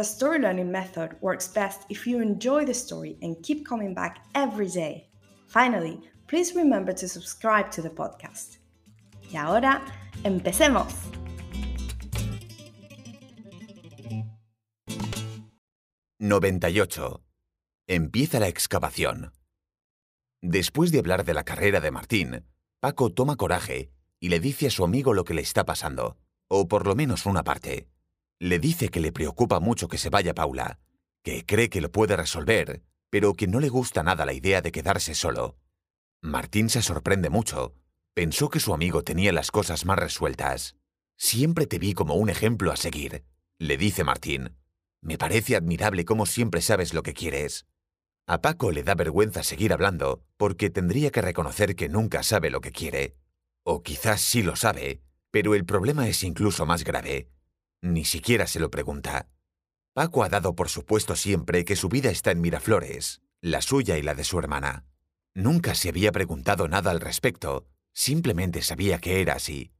the story learning method works best if you enjoy the story and keep coming back every day. Finally, please remember to subscribe to the podcast. Y ahora, empecemos. «98. Empieza la excavación. Después de hablar de la carrera de Martín, Paco toma coraje y le dice a su amigo lo que le está pasando, o por lo menos una parte. Le dice que le preocupa mucho que se vaya Paula, que cree que lo puede resolver, pero que no le gusta nada la idea de quedarse solo. Martín se sorprende mucho. Pensó que su amigo tenía las cosas más resueltas. Siempre te vi como un ejemplo a seguir, le dice Martín. Me parece admirable cómo siempre sabes lo que quieres. A Paco le da vergüenza seguir hablando porque tendría que reconocer que nunca sabe lo que quiere. O quizás sí lo sabe, pero el problema es incluso más grave. Ni siquiera se lo pregunta. Paco ha dado por supuesto siempre que su vida está en Miraflores, la suya y la de su hermana. Nunca se había preguntado nada al respecto, simplemente sabía que era así.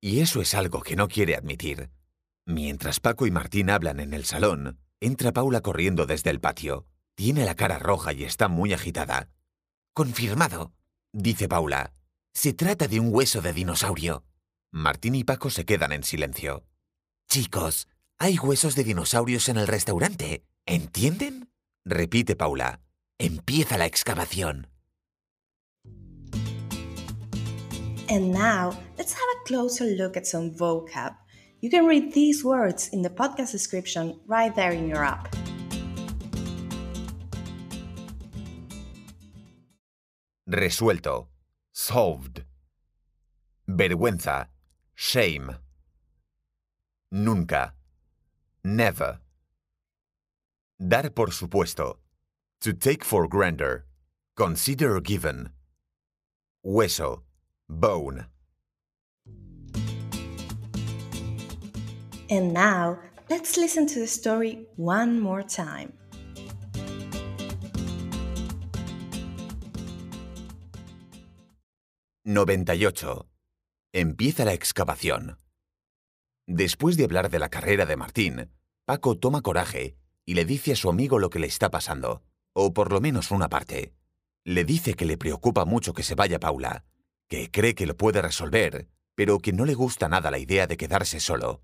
Y eso es algo que no quiere admitir. Mientras Paco y Martín hablan en el salón, entra Paula corriendo desde el patio. Tiene la cara roja y está muy agitada. Confirmado, dice Paula. Se trata de un hueso de dinosaurio. Martín y Paco se quedan en silencio. Chicos, hay huesos de dinosaurios en el restaurante. ¿Entienden? Repite Paula. Empieza la excavación. And now, let's have a closer look at some vocab. You can read these words in the podcast description right there in your app. Resuelto. Solved. Vergüenza. Shame. Nunca. Never. Dar por supuesto. To take for granted. Consider given. Hueso. Bone. And now, let's listen to the story one more time. «98. Empieza la excavación. Después de hablar de la carrera de Martín, Paco toma coraje y le dice a su amigo lo que le está pasando, o por lo menos una parte. Le dice que le preocupa mucho que se vaya Paula, que cree que lo puede resolver, pero que no le gusta nada la idea de quedarse solo.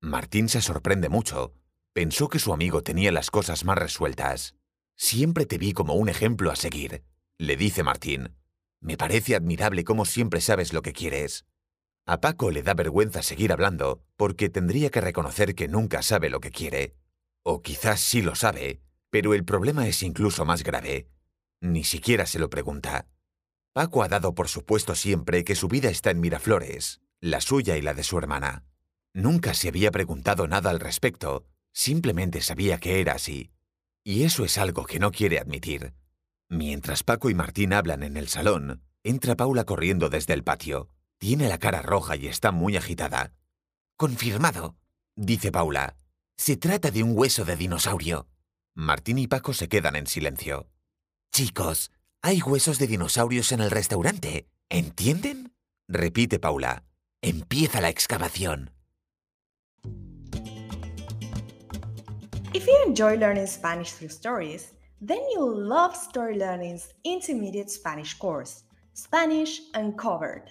Martín se sorprende mucho. Pensó que su amigo tenía las cosas más resueltas. Siempre te vi como un ejemplo a seguir, le dice Martín. Me parece admirable cómo siempre sabes lo que quieres. A Paco le da vergüenza seguir hablando porque tendría que reconocer que nunca sabe lo que quiere. O quizás sí lo sabe, pero el problema es incluso más grave. Ni siquiera se lo pregunta. Paco ha dado por supuesto siempre que su vida está en Miraflores, la suya y la de su hermana. Nunca se había preguntado nada al respecto, simplemente sabía que era así. Y eso es algo que no quiere admitir. Mientras Paco y Martín hablan en el salón, entra Paula corriendo desde el patio. Tiene la cara roja y está muy agitada. Confirmado, dice Paula. Se trata de un hueso de dinosaurio. Martín y Paco se quedan en silencio. Chicos, hay huesos de dinosaurios en el restaurante. ¿Entienden? Repite Paula. Empieza la excavación. If you enjoy learning Spanish through stories, then you'll love Story Learning's intermediate Spanish course, Spanish Uncovered.